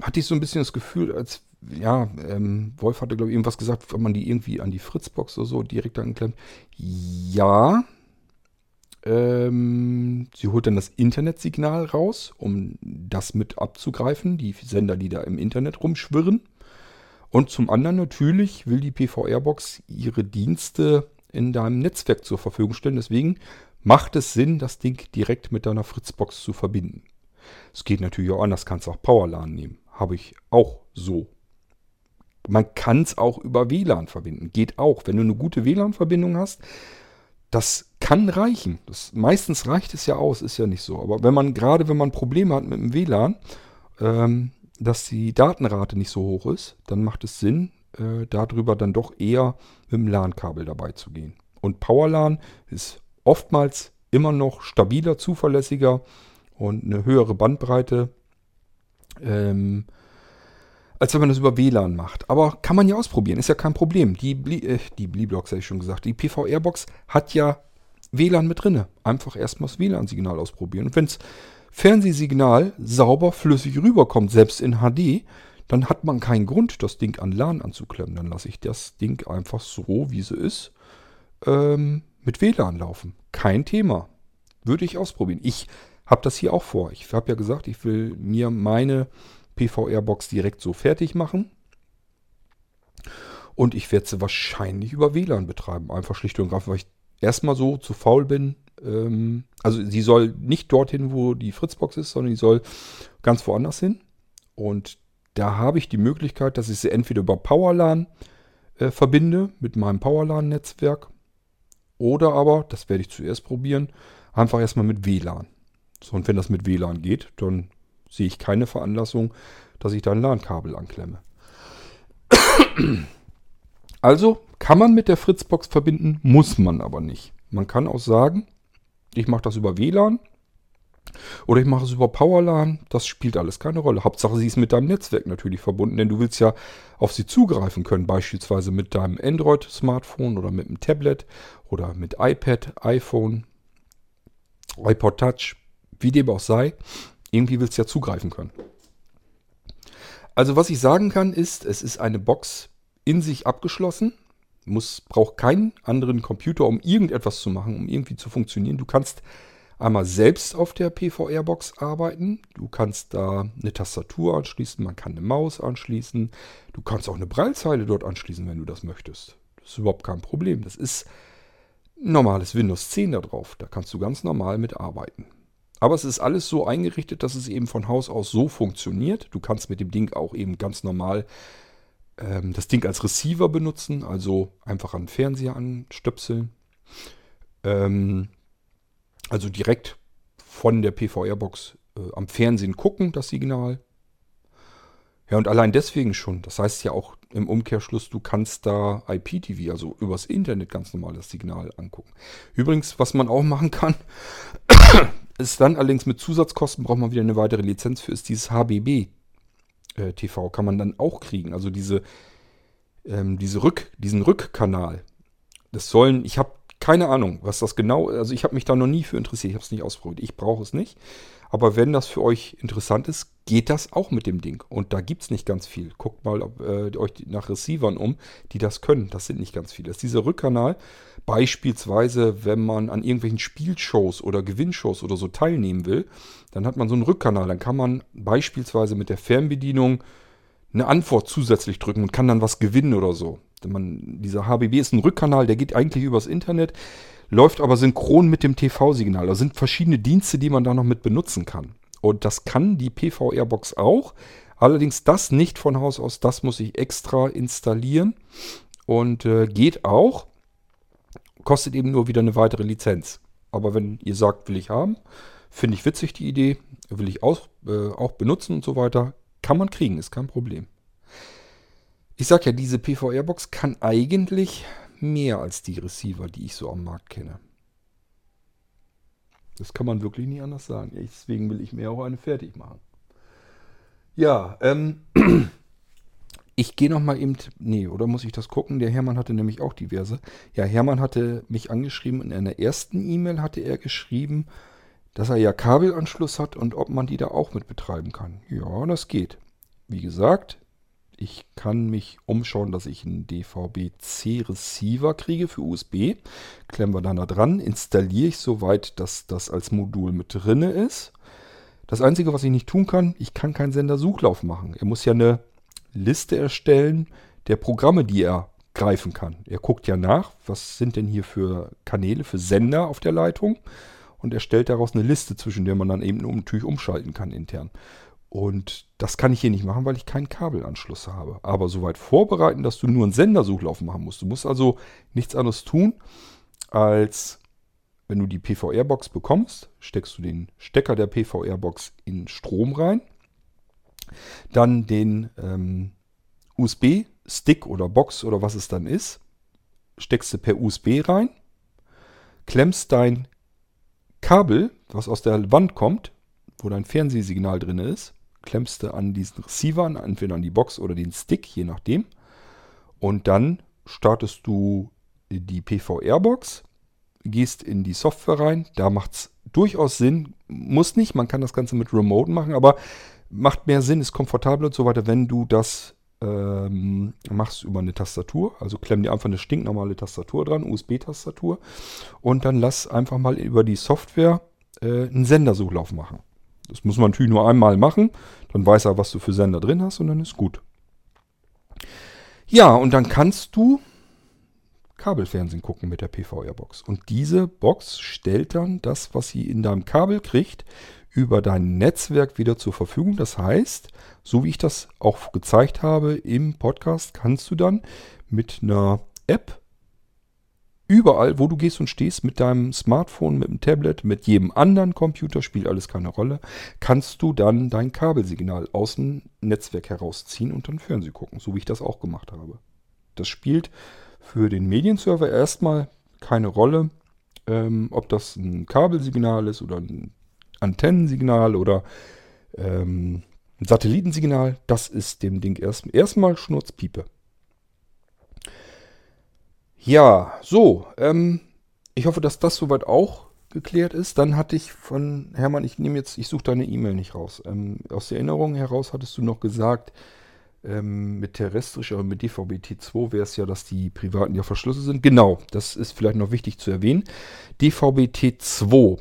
hatte ich so ein bisschen das Gefühl, als ja, ähm, Wolf hatte, glaube ich, irgendwas gesagt, wenn man die irgendwie an die Fritzbox oder so direkt anklemmt. Ja, ähm, sie holt dann das Internetsignal raus, um das mit abzugreifen, die Sender, die da im Internet rumschwirren. Und zum anderen natürlich will die PVR-Box ihre Dienste in deinem Netzwerk zur Verfügung stellen. Deswegen macht es Sinn, das Ding direkt mit deiner Fritzbox zu verbinden. Es geht natürlich auch anders, kannst auch PowerLAN nehmen. Habe ich auch so. Man kann es auch über WLAN verbinden. Geht auch. Wenn du eine gute WLAN-Verbindung hast, das kann reichen. Das, meistens reicht es ja aus, ist ja nicht so. Aber wenn man, gerade wenn man Probleme hat mit dem WLAN, ähm, dass die Datenrate nicht so hoch ist, dann macht es Sinn, äh, darüber dann doch eher mit dem LAN-Kabel dabei zu gehen. Und PowerLAN ist oftmals immer noch stabiler, zuverlässiger und eine höhere Bandbreite, ähm, als wenn man das über WLAN macht. Aber kann man ja ausprobieren, ist ja kein Problem. Die, äh, die Bleebox habe ich schon gesagt. Die PVR-Box hat ja WLAN mit drin. Einfach erstmal das WLAN-Signal ausprobieren. Und wenn das Fernsehsignal sauber, flüssig rüberkommt, selbst in HD, dann hat man keinen Grund, das Ding an LAN anzuklemmen. Dann lasse ich das Ding einfach so, wie es ist, ähm, mit WLAN laufen. Kein Thema. Würde ich ausprobieren. Ich habe das hier auch vor. Ich habe ja gesagt, ich will mir meine PVR-Box direkt so fertig machen. Und ich werde sie wahrscheinlich über WLAN betreiben. Einfach schlicht und einfach, weil ich erstmal so zu faul bin. Ähm, also sie soll nicht dorthin, wo die Fritzbox ist, sondern die soll ganz woanders hin. Und da habe ich die Möglichkeit, dass ich sie entweder über PowerLAN äh, verbinde mit meinem PowerLAN-Netzwerk. Oder aber, das werde ich zuerst probieren, einfach erstmal mit WLAN. So, und wenn das mit WLAN geht, dann sehe ich keine Veranlassung, dass ich da ein LAN-Kabel anklemme. *coughs* Also kann man mit der Fritzbox verbinden, muss man aber nicht. Man kann auch sagen, ich mache das über WLAN oder ich mache es über PowerLAN. Das spielt alles keine Rolle. Hauptsache, sie ist mit deinem Netzwerk natürlich verbunden, denn du willst ja auf sie zugreifen können, beispielsweise mit deinem Android-Smartphone oder mit einem Tablet oder mit iPad, iPhone, iPod Touch, wie dem auch sei. Irgendwie willst du ja zugreifen können. Also was ich sagen kann ist, es ist eine Box in sich abgeschlossen. Muss, braucht keinen anderen Computer, um irgendetwas zu machen, um irgendwie zu funktionieren. Du kannst einmal selbst auf der PVR-Box arbeiten. Du kannst da eine Tastatur anschließen, man kann eine Maus anschließen. Du kannst auch eine Breilzeile dort anschließen, wenn du das möchtest. Das ist überhaupt kein Problem. Das ist normales Windows 10 da drauf. Da kannst du ganz normal mit arbeiten. Aber es ist alles so eingerichtet, dass es eben von Haus aus so funktioniert. Du kannst mit dem Ding auch eben ganz normal ähm, das Ding als Receiver benutzen, also einfach an den Fernseher anstöpseln. Ähm, also direkt von der PVR-Box äh, am Fernsehen gucken, das Signal. Ja, und allein deswegen schon. Das heißt ja auch im Umkehrschluss, du kannst da IPTV, also übers Internet ganz normal das Signal angucken. Übrigens, was man auch machen kann, *coughs* ist dann allerdings mit Zusatzkosten, braucht man wieder eine weitere Lizenz für, ist dieses HBB äh, TV. Kann man dann auch kriegen. Also diese, ähm, diese Rück, diesen Rückkanal. Das sollen, ich habe keine Ahnung, was das genau, also ich habe mich da noch nie für interessiert, ich habe es nicht ausprobiert. Ich brauche es nicht. Aber wenn das für euch interessant ist, geht das auch mit dem Ding. Und da gibt es nicht ganz viel. Guckt mal ob, äh, euch nach Receivern um, die das können. Das sind nicht ganz viele. Das ist dieser Rückkanal. Beispielsweise, wenn man an irgendwelchen Spielshows oder Gewinnshows oder so teilnehmen will, dann hat man so einen Rückkanal. Dann kann man beispielsweise mit der Fernbedienung eine Antwort zusätzlich drücken und kann dann was gewinnen oder so. Man, dieser HBB ist ein Rückkanal, der geht eigentlich übers Internet läuft aber synchron mit dem TV-Signal. Da sind verschiedene Dienste, die man da noch mit benutzen kann. Und das kann die PVR-Box auch. Allerdings das nicht von Haus aus, das muss ich extra installieren. Und äh, geht auch. Kostet eben nur wieder eine weitere Lizenz. Aber wenn ihr sagt, will ich haben, finde ich witzig die Idee, will ich auch, äh, auch benutzen und so weiter, kann man kriegen, ist kein Problem. Ich sage ja, diese PVR-Box kann eigentlich mehr als die Receiver, die ich so am Markt kenne. Das kann man wirklich nicht anders sagen. Deswegen will ich mir auch eine fertig machen. Ja, ähm, *clears throat* Ich gehe noch mal eben, nee, oder muss ich das gucken? Der Hermann hatte nämlich auch diverse. Ja, Hermann hatte mich angeschrieben, in einer ersten E-Mail hatte er geschrieben, dass er ja Kabelanschluss hat und ob man die da auch mit betreiben kann. Ja, das geht. Wie gesagt, ich kann mich umschauen, dass ich einen DVB-C-Receiver kriege für USB. Klemmen wir dann da dran, installiere ich soweit, dass das als Modul mit drinne ist. Das Einzige, was ich nicht tun kann, ich kann keinen Sendersuchlauf machen. Er muss ja eine Liste erstellen der Programme, die er greifen kann. Er guckt ja nach, was sind denn hier für Kanäle, für Sender auf der Leitung und erstellt daraus eine Liste, zwischen der man dann eben natürlich umschalten kann intern. Und das kann ich hier nicht machen, weil ich keinen Kabelanschluss habe. Aber soweit vorbereiten, dass du nur einen Sendersuchlauf machen musst. Du musst also nichts anderes tun, als wenn du die PVR-Box bekommst, steckst du den Stecker der PVR-Box in Strom rein dann den ähm, USB-Stick oder Box oder was es dann ist, steckst du per USB rein, klemmst dein Kabel, was aus der Wand kommt, wo dein Fernsehsignal drin ist, klemmst du an diesen Receiver entweder an die Box oder den Stick, je nachdem. Und dann startest du die PVR-Box, gehst in die Software rein. Da macht es durchaus Sinn, muss nicht, man kann das Ganze mit Remote machen, aber macht mehr Sinn, ist komfortabler und so weiter, wenn du das ähm, machst über eine Tastatur. Also klemm dir einfach eine stinknormale Tastatur dran, USB-Tastatur. Und dann lass einfach mal über die Software äh, einen Sendersuchlauf machen. Das muss man natürlich nur einmal machen. Dann weiß er, was du für Sender drin hast und dann ist gut. Ja, und dann kannst du Kabelfernsehen gucken mit der PVR-Box. Und diese Box stellt dann das, was sie in deinem Kabel kriegt, über dein Netzwerk wieder zur Verfügung. Das heißt, so wie ich das auch gezeigt habe im Podcast, kannst du dann mit einer App überall, wo du gehst und stehst, mit deinem Smartphone, mit dem Tablet, mit jedem anderen Computer, spielt alles keine Rolle, kannst du dann dein Kabelsignal aus dem Netzwerk herausziehen und dann Fernsehen gucken, so wie ich das auch gemacht habe. Das spielt für den Medienserver erstmal keine Rolle, ähm, ob das ein Kabelsignal ist oder ein Antennensignal oder ähm, ein Satellitensignal, das ist dem Ding erst, erstmal Schnurzpiepe. Ja, so, ähm, ich hoffe, dass das soweit auch geklärt ist. Dann hatte ich von Hermann, ich nehme jetzt, ich suche deine E-Mail nicht raus. Ähm, aus der Erinnerung heraus hattest du noch gesagt, ähm, mit terrestrischer und mit DVB-T2 wäre es ja, dass die privaten ja verschlüsselt sind. Genau, das ist vielleicht noch wichtig zu erwähnen. DVB-T2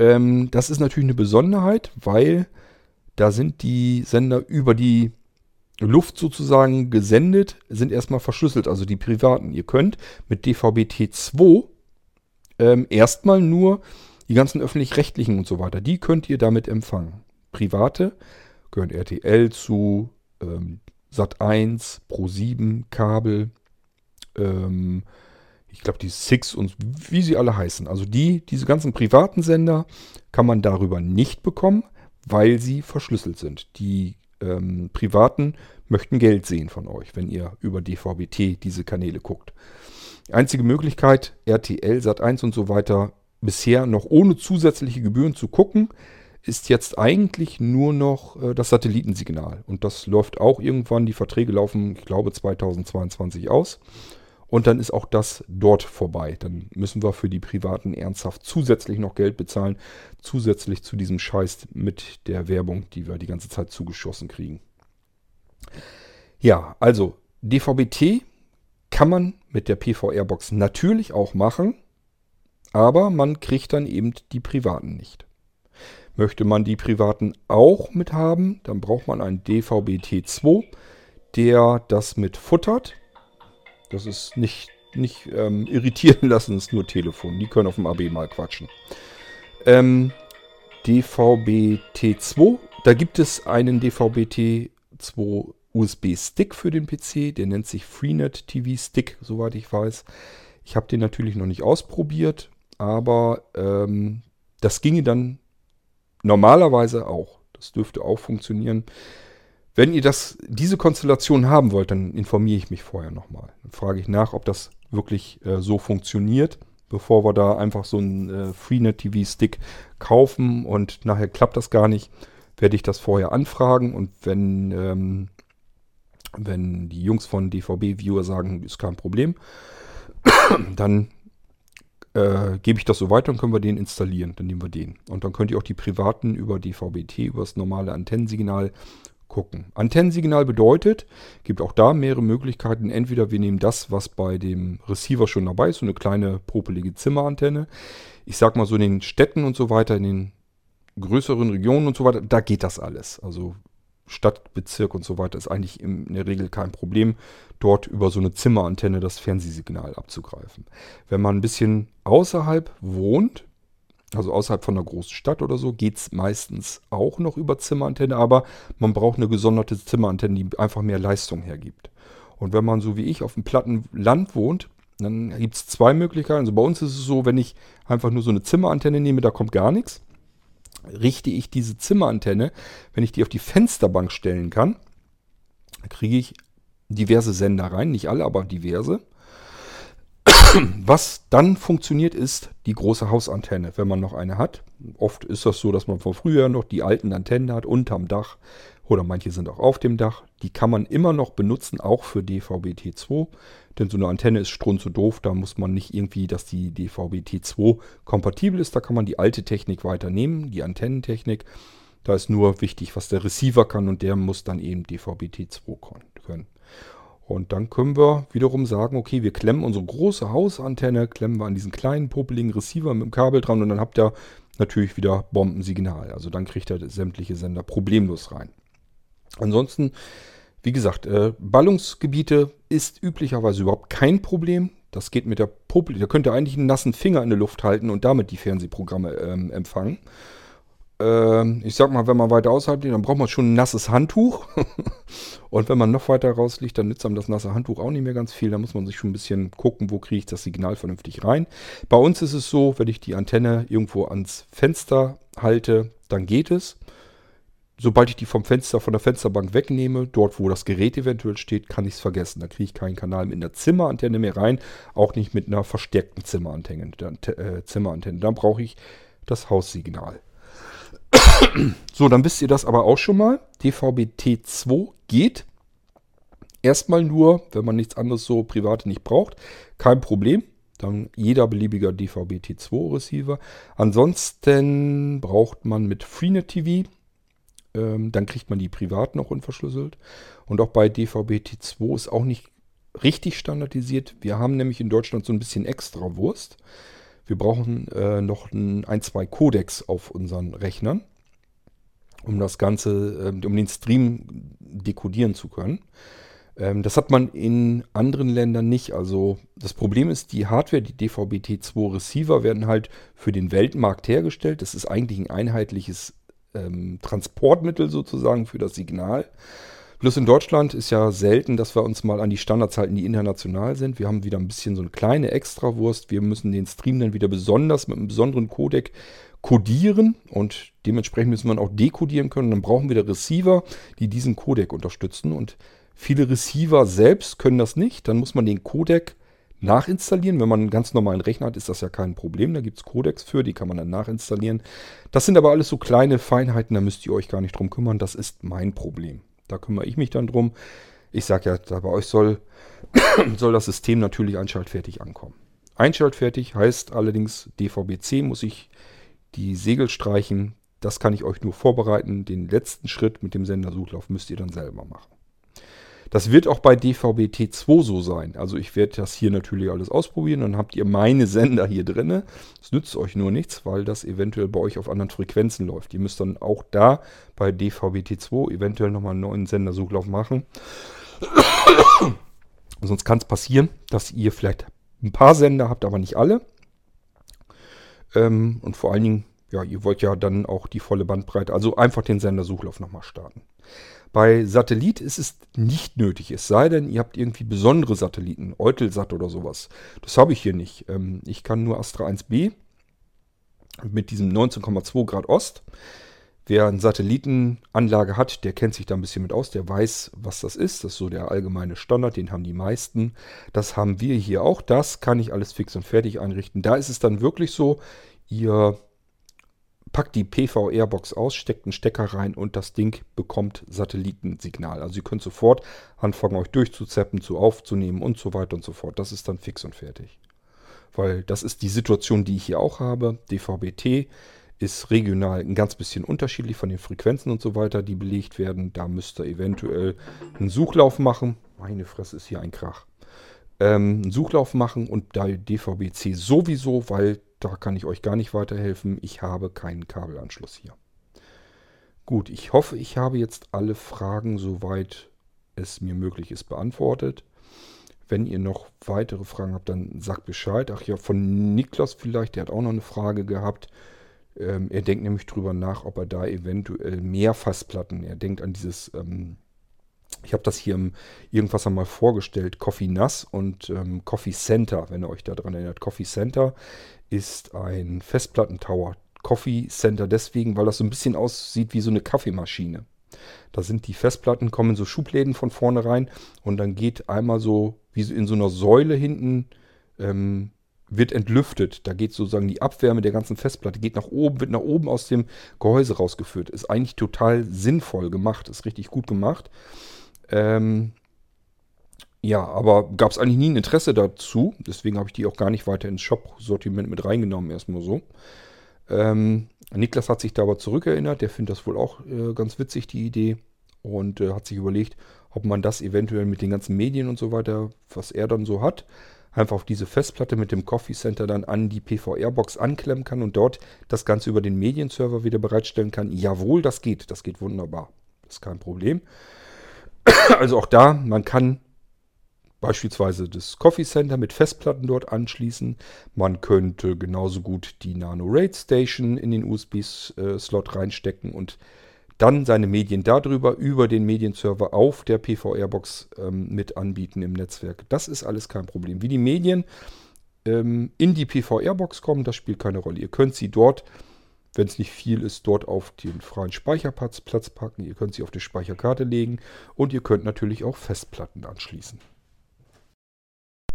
ähm, das ist natürlich eine Besonderheit, weil da sind die Sender über die Luft sozusagen gesendet, sind erstmal verschlüsselt, also die privaten. Ihr könnt mit DVB-T2 ähm, erstmal nur die ganzen öffentlich-rechtlichen und so weiter, die könnt ihr damit empfangen. Private gehören RTL zu, ähm, Sat1, Pro7, Kabel, ähm, ich glaube die Six und wie sie alle heißen. Also die, diese ganzen privaten Sender kann man darüber nicht bekommen, weil sie verschlüsselt sind. Die ähm, privaten möchten Geld sehen von euch, wenn ihr über DVB-T diese Kanäle guckt. einzige Möglichkeit, RTL, Sat1 und so weiter bisher noch ohne zusätzliche Gebühren zu gucken, ist jetzt eigentlich nur noch äh, das Satellitensignal. Und das läuft auch irgendwann, die Verträge laufen, ich glaube, 2022 aus. Und dann ist auch das dort vorbei. Dann müssen wir für die Privaten ernsthaft zusätzlich noch Geld bezahlen. Zusätzlich zu diesem Scheiß mit der Werbung, die wir die ganze Zeit zugeschossen kriegen. Ja, also DVB-T kann man mit der PVR-Box natürlich auch machen. Aber man kriegt dann eben die Privaten nicht. Möchte man die Privaten auch mit haben, dann braucht man einen DVB-T2, der das mit futtert. Das ist nicht, nicht ähm, irritieren lassen, ist nur Telefon. Die können auf dem AB mal quatschen. Ähm, DVB-T2, da gibt es einen DVB-T2 USB-Stick für den PC, der nennt sich Freenet TV Stick, soweit ich weiß. Ich habe den natürlich noch nicht ausprobiert, aber ähm, das ginge dann normalerweise auch. Das dürfte auch funktionieren. Wenn ihr das, diese Konstellation haben wollt, dann informiere ich mich vorher nochmal. Dann frage ich nach, ob das wirklich äh, so funktioniert, bevor wir da einfach so einen äh, Freenet TV Stick kaufen und nachher klappt das gar nicht, werde ich das vorher anfragen und wenn ähm, Wenn die Jungs von DVB-Viewer sagen, ist kein Problem, *clears throat* dann äh, gebe ich das so weiter und können wir den installieren. Dann nehmen wir den. Und dann könnt ihr auch die privaten über DVB-T, über das normale Antennensignal gucken. Antennensignal bedeutet, gibt auch da mehrere Möglichkeiten. Entweder wir nehmen das, was bei dem Receiver schon dabei ist, so eine kleine popelige Zimmerantenne. Ich sag mal so in den Städten und so weiter, in den größeren Regionen und so weiter, da geht das alles. Also Stadtbezirk und so weiter ist eigentlich in der Regel kein Problem, dort über so eine Zimmerantenne das Fernsehsignal abzugreifen. Wenn man ein bisschen außerhalb wohnt, also außerhalb von einer großen Stadt oder so, geht es meistens auch noch über Zimmerantenne, aber man braucht eine gesonderte Zimmerantenne, die einfach mehr Leistung hergibt. Und wenn man so wie ich auf dem platten Land wohnt, dann gibt es zwei Möglichkeiten. Also bei uns ist es so, wenn ich einfach nur so eine Zimmerantenne nehme, da kommt gar nichts. Richte ich diese Zimmerantenne, wenn ich die auf die Fensterbank stellen kann, kriege ich diverse Sender rein, nicht alle, aber diverse. *clears throat* Was dann funktioniert, ist die große Hausantenne, wenn man noch eine hat. Oft ist das so, dass man von früher noch die alten Antennen hat, unterm Dach oder manche sind auch auf dem Dach. Die kann man immer noch benutzen, auch für DVB-T2. Denn so eine Antenne ist strunz so doof, da muss man nicht irgendwie, dass die DVB-T2 kompatibel ist. Da kann man die alte Technik weiternehmen, die Antennentechnik. Da ist nur wichtig, was der Receiver kann und der muss dann eben DVB-T2 können. Und dann können wir wiederum sagen, okay, wir klemmen unsere große Hausantenne, klemmen wir an diesen kleinen popeligen Receiver mit dem Kabel dran und dann habt ihr natürlich wieder Bombensignal. Also dann kriegt ihr sämtliche Sender problemlos rein. Ansonsten, wie gesagt, äh, Ballungsgebiete ist üblicherweise überhaupt kein Problem. Das geht mit der Popel. Da könnt ihr eigentlich einen nassen Finger in der Luft halten und damit die Fernsehprogramme ähm, empfangen. Ähm, ich sag mal, wenn man weiter außerhalb liegt, dann braucht man schon ein nasses Handtuch. *laughs* und wenn man noch weiter raus liegt, dann nützt einem das nasse Handtuch auch nicht mehr ganz viel. Da muss man sich schon ein bisschen gucken, wo kriege ich das Signal vernünftig rein. Bei uns ist es so, wenn ich die Antenne irgendwo ans Fenster halte, dann geht es. Sobald ich die vom Fenster, von der Fensterbank wegnehme, dort wo das Gerät eventuell steht, kann ich es vergessen. Da kriege ich keinen Kanal mit einer Zimmerantenne mehr rein, auch nicht mit einer verstärkten Zimmerantenne. Äh, Zimmerantenne. Dann brauche ich das Haussignal. *coughs* so, dann wisst ihr das aber auch schon mal. DVB-T2 geht. Erstmal nur, wenn man nichts anderes so private nicht braucht. Kein Problem. Dann jeder beliebiger DVB-T2 Receiver. Ansonsten braucht man mit Freenet TV. Ähm, dann kriegt man die privat noch unverschlüsselt. Und auch bei DVB-T2 ist auch nicht richtig standardisiert. Wir haben nämlich in Deutschland so ein bisschen extra Wurst. Wir brauchen äh, noch ein, ein, zwei Codecs auf unseren Rechnern um das Ganze, äh, um den Stream dekodieren zu können. Ähm, das hat man in anderen Ländern nicht. Also das Problem ist, die Hardware, die DVB-T2 Receiver werden halt für den Weltmarkt hergestellt. Das ist eigentlich ein einheitliches ähm, Transportmittel sozusagen für das Signal. Bloß in Deutschland ist ja selten, dass wir uns mal an die Standards halten, die international sind. Wir haben wieder ein bisschen so eine kleine Extrawurst. Wir müssen den Stream dann wieder besonders mit einem besonderen Codec codieren und dementsprechend müssen wir auch dekodieren können. Dann brauchen wir da Receiver, die diesen Codec unterstützen und viele Receiver selbst können das nicht. Dann muss man den Codec nachinstallieren. Wenn man einen ganz normalen Rechner hat, ist das ja kein Problem. Da gibt es Codecs für, die kann man dann nachinstallieren. Das sind aber alles so kleine Feinheiten, da müsst ihr euch gar nicht drum kümmern. Das ist mein Problem. Da kümmere ich mich dann drum. Ich sage ja, da bei euch soll, *clears throat* soll das System natürlich einschaltfertig ankommen. Einschaltfertig heißt allerdings DVB-C muss ich die Segel streichen, das kann ich euch nur vorbereiten. Den letzten Schritt mit dem Sendersuchlauf müsst ihr dann selber machen. Das wird auch bei DVB-T2 so sein. Also ich werde das hier natürlich alles ausprobieren. Dann habt ihr meine Sender hier drin. Es nützt euch nur nichts, weil das eventuell bei euch auf anderen Frequenzen läuft. Ihr müsst dann auch da bei DVB-T2 eventuell nochmal einen neuen Sendersuchlauf machen. *coughs* Sonst kann es passieren, dass ihr vielleicht ein paar Sender habt, aber nicht alle. Ähm, und vor allen Dingen, ja, ihr wollt ja dann auch die volle Bandbreite, also einfach den Sendersuchlauf nochmal starten. Bei Satellit ist es nicht nötig, es sei denn, ihr habt irgendwie besondere Satelliten, Eutelsat oder sowas. Das habe ich hier nicht. Ähm, ich kann nur Astra 1b mit diesem 19,2 Grad Ost. Wer eine Satellitenanlage hat, der kennt sich da ein bisschen mit aus, der weiß, was das ist. Das ist so der allgemeine Standard, den haben die meisten. Das haben wir hier auch. Das kann ich alles fix und fertig einrichten. Da ist es dann wirklich so, ihr packt die PVR-Box aus, steckt einen Stecker rein und das Ding bekommt Satellitensignal. Also ihr könnt sofort anfangen, euch durchzuzeppen, zu aufzunehmen und so weiter und so fort. Das ist dann fix und fertig. Weil das ist die Situation, die ich hier auch habe. DVB-T ist regional ein ganz bisschen unterschiedlich von den Frequenzen und so weiter, die belegt werden. Da müsst ihr eventuell einen Suchlauf machen. Meine Fresse ist hier ein Krach. Ähm, einen Suchlauf machen und da DVB-C sowieso, weil da kann ich euch gar nicht weiterhelfen. Ich habe keinen Kabelanschluss hier. Gut, ich hoffe, ich habe jetzt alle Fragen, soweit es mir möglich ist, beantwortet. Wenn ihr noch weitere Fragen habt, dann sagt Bescheid. Ach ja, von Niklas vielleicht, der hat auch noch eine Frage gehabt. Ähm, er denkt nämlich drüber nach, ob er da eventuell mehr Fassplatten, er denkt an dieses, ähm, ich habe das hier im irgendwas einmal vorgestellt, Coffee Nass und ähm, Coffee Center, wenn ihr euch daran erinnert. Coffee Center ist ein Festplattentower. Coffee Center deswegen, weil das so ein bisschen aussieht wie so eine Kaffeemaschine. Da sind die Festplatten, kommen so Schubläden von vorne rein und dann geht einmal so, wie in so einer Säule hinten, ähm, wird entlüftet. Da geht sozusagen die Abwärme der ganzen Festplatte, geht nach oben, wird nach oben aus dem Gehäuse rausgeführt. Ist eigentlich total sinnvoll gemacht, ist richtig gut gemacht. Ähm, ja, aber gab es eigentlich nie ein Interesse dazu. Deswegen habe ich die auch gar nicht weiter ins Shop-Sortiment mit reingenommen, erstmal so. Ähm, Niklas hat sich da aber zurückerinnert. Der findet das wohl auch äh, ganz witzig, die Idee. Und äh, hat sich überlegt, ob man das eventuell mit den ganzen Medien und so weiter, was er dann so hat, einfach auf diese Festplatte mit dem Coffee Center dann an die PVR-Box anklemmen kann und dort das Ganze über den Medienserver wieder bereitstellen kann. Jawohl, das geht. Das geht wunderbar. Das ist kein Problem. *clears throat* Also auch da, man kann beispielsweise das Coffee Center mit Festplatten dort anschließen. Man könnte genauso gut die Nano Raid Station in den USB-Slot reinstecken und dann seine Medien darüber über den Medienserver auf der PVR-Box ähm, mit anbieten im Netzwerk. Das ist alles kein Problem. Wie die Medien ähm, in die PVR-Box kommen, das spielt keine Rolle. Ihr könnt sie dort, wenn es nicht viel ist, dort auf den freien Speicherplatz packen. Ihr könnt sie auf die Speicherkarte legen und ihr könnt natürlich auch Festplatten anschließen.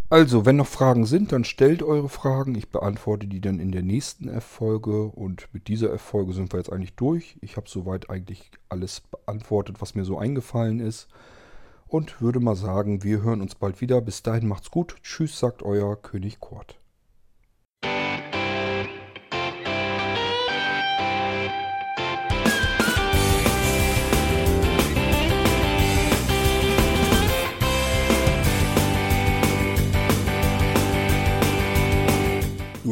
Also, wenn noch Fragen sind, dann stellt eure Fragen. Ich beantworte die dann in der nächsten F-Folge. Und mit dieser F-Folge sind wir jetzt eigentlich durch. Ich habe soweit eigentlich alles beantwortet, was mir so eingefallen ist. Und würde mal sagen, wir hören uns bald wieder. Bis dahin macht's gut. Tschüss, sagt euer König Kurt.